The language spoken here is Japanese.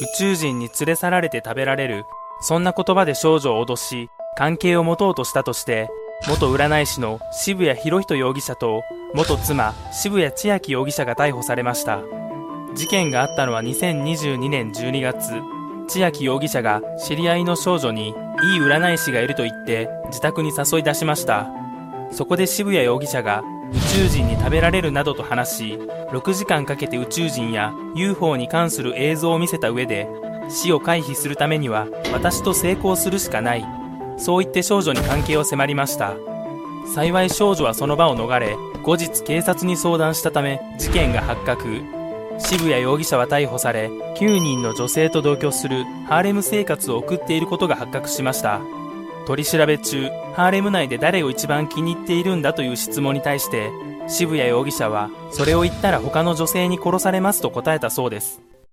宇宙人に連れ去られて食べられるそんな言葉で少女を脅し関係を持とうとしたとして元占い師の渋谷博人容疑者と元妻渋谷千秋容疑者が逮捕されました。事件があったのは2022年12月。千秋容疑者が知り合いの少女にいい占い師がいると言って自宅に誘い出しました。そこで渋谷容疑者が宇宙人に食べられるなどと話し6時間かけて宇宙人や UFO に関する映像を見せた上で死を回避するためには私と成功するしかない。そう言って少女に関係を迫りました。幸い少女はその場を逃れ後日警察に相談したため事件が発覚。渋谷容疑者は逮捕され9人の女性と同居するハーレム生活を送っていることが発覚しました。取り調べ中ハーレム内で誰を一番気に入っているんだという質問に対して渋谷容疑者はそれを言ったら他の女性に殺されますと答えたそうです。